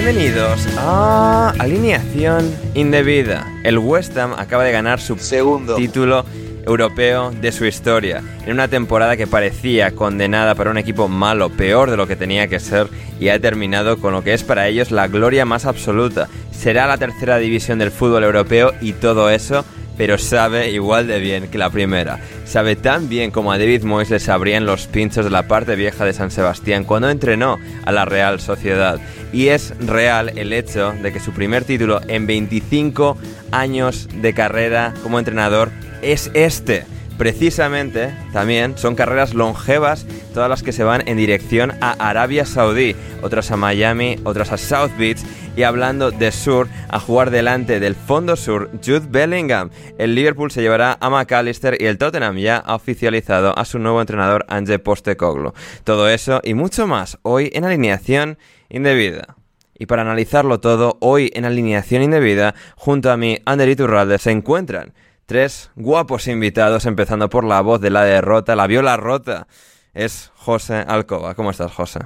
Bienvenidos a Alineación Indebida. El West Ham acaba de ganar su Segundo. título europeo de su historia, en una temporada que parecía condenada para un equipo malo, peor de lo que tenía que ser, y ha terminado con lo que es para ellos la gloria más absoluta. Será la tercera división del fútbol europeo y todo eso, pero sabe igual de bien que la primera. Sabe tan bien como a David Moyes le sabrían los pinchos de la parte vieja de San Sebastián cuando entrenó a la Real Sociedad. Y es real el hecho de que su primer título en 25 años de carrera como entrenador es este. Precisamente, también son carreras longevas, todas las que se van en dirección a Arabia Saudí, otras a Miami, otras a South Beach y hablando de sur, a jugar delante del fondo sur, Jude Bellingham. El Liverpool se llevará a McAllister y el Tottenham ya ha oficializado a su nuevo entrenador Ange Postecoglou. Todo eso y mucho más hoy en alineación indebida. Y para analizarlo todo, hoy en alineación indebida, junto a mí, Ander Iturralde, se encuentran tres guapos invitados, empezando por la voz de la derrota, la viola rota. Es José Alcoba. ¿Cómo estás, José?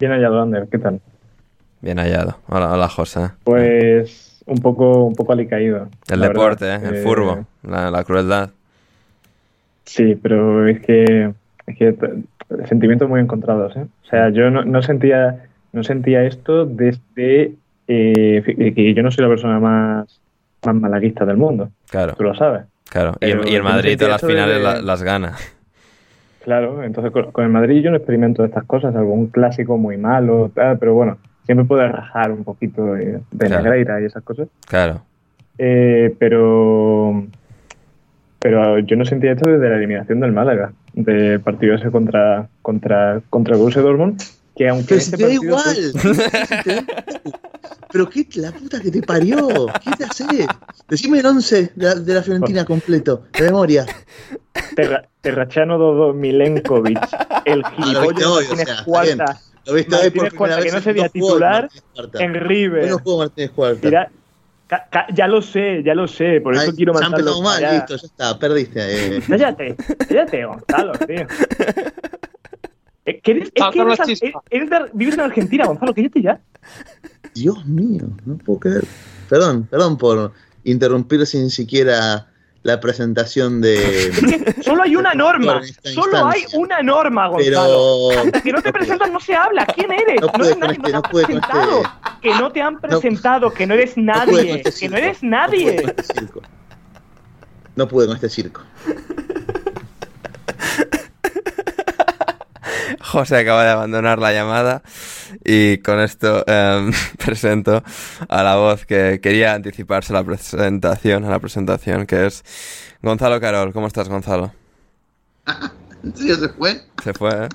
Bien hallado, Ander, ¿qué tal? Bien hallado. Hola, hola, José. Pues un poco, un poco alicaído. El deporte, verdad. ¿eh? el Eh, furbo, la, la crueldad. Sí, pero es que, es que sentimientos muy encontrados, ¿eh? O sea, yo no, no sentía, no sentía esto desde eh, fi- que yo no soy la persona más, más malaguista del mundo. Claro, Tú lo sabes. claro. Y el, y Madrid a las finales la- las gana. Claro, entonces con, con el Madrid yo no experimento estas cosas, algún clásico muy malo, tal, pero bueno, siempre puedes rajar un poquito de, de Claro. Negreira y esas cosas. Claro. Eh, pero pero yo no sentía esto desde la eliminación del Málaga, del partido ese contra contra contra el Borussia Dortmund, que aunque este partido fue- igual. Pero qué la puta que te parió. ¿Qué te hace? Decime el 11 de la, de la Fiorentina completo, de memoria. Terra- Terrachano Dodo Milenkovic, el Ah, lo gilipollas viste hoy, o Martínez sea, está Cuarta, Lo viste hoy por Martínez primera Cuarta, vez que no juegos, titular en River. No jugó Martínez Cuarta. Ya lo sé, ya lo sé, por eso Ay, quiero ya mandarlo empezamos mal, listo, ya está, perdiste. eh. Cállate, cállate, Gonzalo, tío. Eh, que eres, es que eres, eres vives en Argentina, Gonzalo, cállate ya. Dios mío, no puedo creer. Perdón, perdón por interrumpir sin siquiera la presentación de. Solo hay una norma, solo hay una norma, Gonzalo. Pero. Hasta que no te presentas no se habla. ¿Quién eres? No eres nadie, este, no te han presentado. este. Que no te han presentado, que no eres nadie, este que no eres No pude nadie. con este circo. No pude con este circo. José acaba de abandonar la llamada y con esto em, presento a la voz que quería anticiparse a la presentación, a la presentación, que es Gonzalo Carol. ¿Cómo estás, Gonzalo? ¿En serio se fue? Se fue, ¿eh?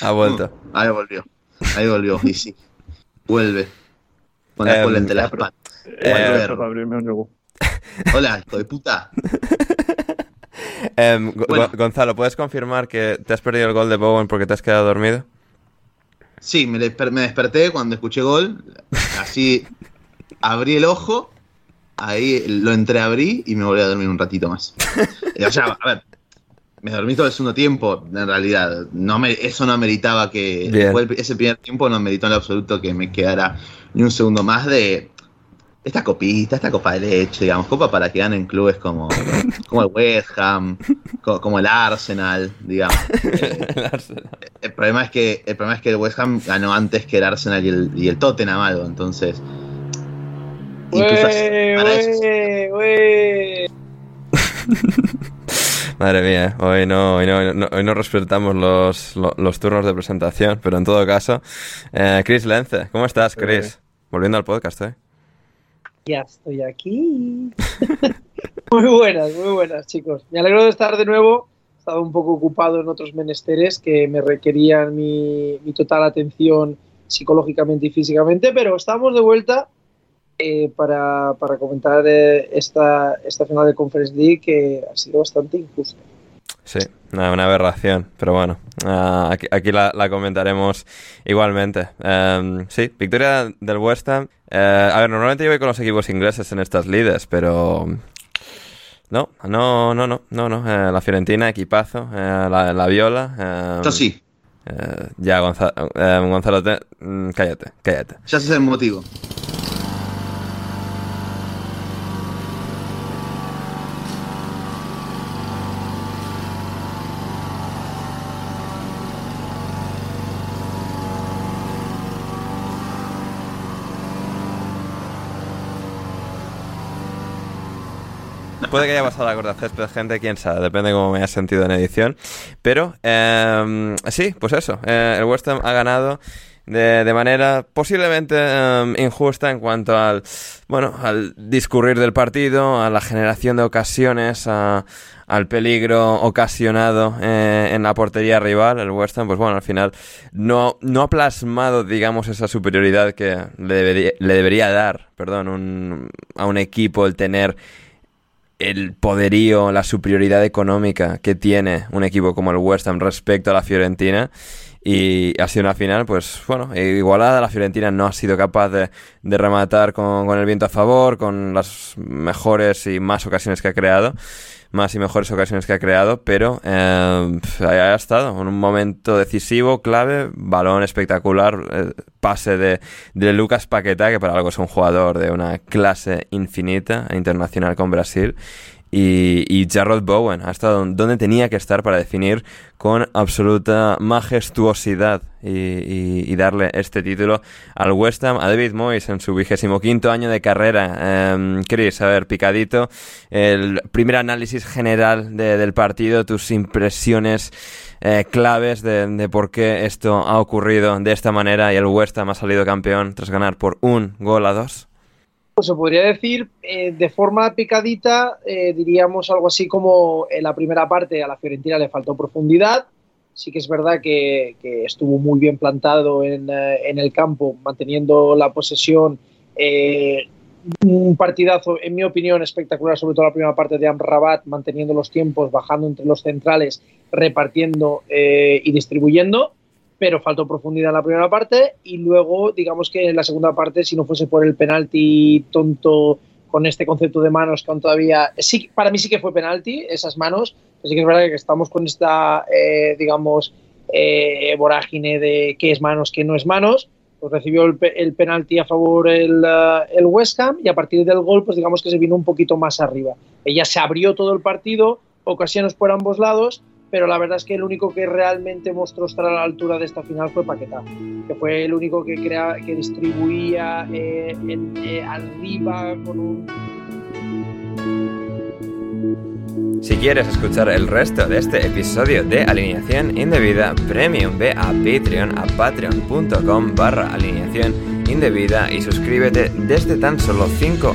Ha vuelto. Ahí volvió. Ahí volvió. Y sí. Vuelve. Con la Em, cola entre las patas. Eh. Hola, hijo de puta. Em, Bueno. Gonzalo, ¿puedes confirmar que te has perdido el gol de Bowen porque te has quedado dormido? Sí, me, desper- me desperté cuando escuché gol. Así abrí el ojo. Ahí lo entreabrí y me volví a dormir un ratito más. Eh, O sea, a ver, me dormí todo el segundo tiempo, en realidad. No me, eso no meritaba que. Ese primer tiempo no meritó en absoluto que me quedara ni un segundo más de esta copita, esta copa de leche, digamos, copa para que ganen clubes como, como el West Ham, co- como, el Arsenal, digamos. Eh, el problema es que el problema es que el West Ham ganó antes que el Arsenal y el, y el Tottenham algo, entonces. incluso para Madre mía, ¿eh? hoy no, hoy no, no- hoy no respetamos los, lo- los turnos de presentación, pero en todo caso, eh, Chris Lence, ¿cómo estás, Chris? Volviendo al podcast, ¿eh? Ya estoy aquí. muy buenas, muy buenas, chicos. Me alegro de estar de nuevo. He estado un poco ocupado en otros menesteres que me requerían mi, total atención psicológicamente y físicamente, pero estamos de vuelta eh, para, para comentar eh, esta, esta final de Conference League que ha sido bastante injusta. Sí, una, aberración, pero bueno, ah, aquí, aquí la, la comentaremos igualmente. Em, sí, victoria del West Ham. Eh, a ver, normalmente yo voy con los equipos ingleses en estas lides, pero... No, no, no, no, no, no. eh, la Fiorentina, equipazo, eh, la, la Viola. em, Yo sí, ya, Gonzalo, em, Gonzalo te- mm, cállate, cállate. ya sé el motivo. Puede que haya pasado la corta césped, gente, quién sabe, depende de cómo me haya sentido en edición. Pero, em, sí, pues eso, eh, el West Ham ha ganado de, de manera posiblemente em, injusta en cuanto al, bueno, al discurrir del partido, a la generación de ocasiones, a- al peligro ocasionado eh, en la portería rival. El West Ham, pues bueno, al final no, no ha plasmado, digamos, esa superioridad que le debería, le debería dar, perdón, un- a un equipo el tener el poderío, la superioridad económica que tiene un equipo como el West Ham respecto a la Fiorentina. Y ha sido una final, pues bueno, igualada. La Fiorentina no ha sido capaz de, de rematar con, con el viento a favor, con las mejores y más ocasiones que ha creado. Más y mejores ocasiones que ha creado, pero eh, ha estado en un momento decisivo, clave, balón espectacular, eh, pase de, de Lucas Paqueta, que para algo es un jugador de una clase infinita internacional con Brasil. Y, y Jarrod Bowen ha estado donde tenía que estar para definir con absoluta majestuosidad y, y- y darle este título al West Ham, a David Moyes en su vigésimo quinto año de carrera. Em, Chris, a ver, picadito, el primer análisis general de- del partido, tus impresiones eh, claves de, de por qué esto ha ocurrido de esta manera y el West Ham ha salido campeón tras ganar por un gol a dos. Pues se podría decir eh, de forma picadita, eh, diríamos algo así como en la primera parte a la Fiorentina le faltó profundidad. Sí que es verdad que, estuvo muy bien plantado en, eh, en el campo, manteniendo la posesión. un partidazo, en mi opinión, espectacular, sobre todo la primera parte de Amrabat, manteniendo los tiempos, bajando entre los centrales, repartiendo y distribuyendo pero faltó profundidad en la primera parte y luego, digamos que en la segunda parte, si no fuese por el penalti tonto con este concepto de manos que aún todavía, sí, para mí sí que fue penalti, esas manos, así que es verdad que estamos con esta, eh, digamos, eh, vorágine de qué es manos, qué no es manos, pues recibió el, el penalti a favor el, eh, el West Ham y a partir del gol, pues digamos que se vino un poquito más arriba. Ella se abrió todo el partido, ocasiones por ambos lados, pero la verdad es que el único que realmente mostró estar a la altura de esta final fue Paquetá, que fue el único que, crea, que distribuía eh, en- eh, arriba con un Si quieres escuchar el resto de este episodio de Alineación Indebida Premium, ve a Patreon, a patreon.com barra alineación indebida y suscríbete desde tan solo 5